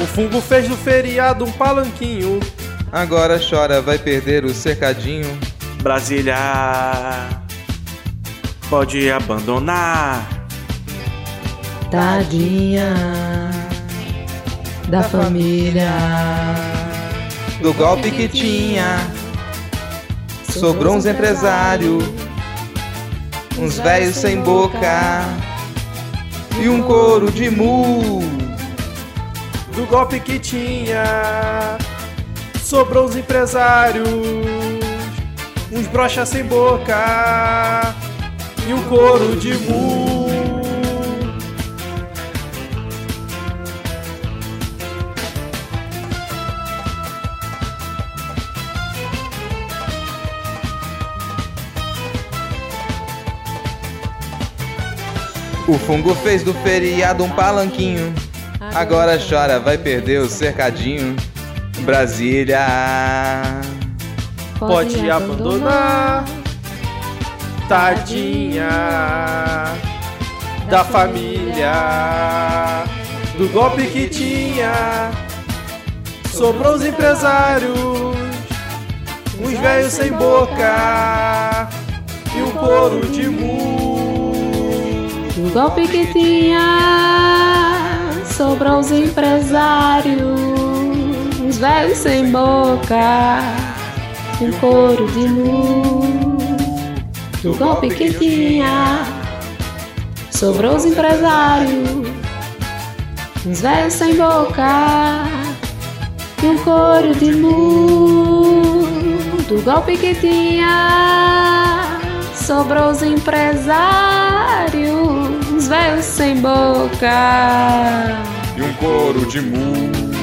O fungo fez do feriado um palanquinho. Agora chora, vai perder o cercadinho. Brasília pode abandonar. Tadinha da família. Do golpe que tinha, sobrou uns empresários, uns velhos sem boca e um couro de mu. Do golpe que tinha, sobrou os empresários, uns brochas sem boca e um couro de mu. O fungo fez do feriado um palanquinho. Agora chora, vai perder o cercadinho. Brasília. Pode abandonar, tadinha da família. Do golpe que tinha, sobrou os empresários, uns velhos sem boca e um couro de mu. O golpe que tinha sobrou os empresários, os velhos sem boca, um couro de nu. O golpe que tinha sobrou os empresários, uns velhos sem boca e um couro de nu. Do golpe que tinha sobrou os empresários, uns velhos sem boca. E um couro de mu.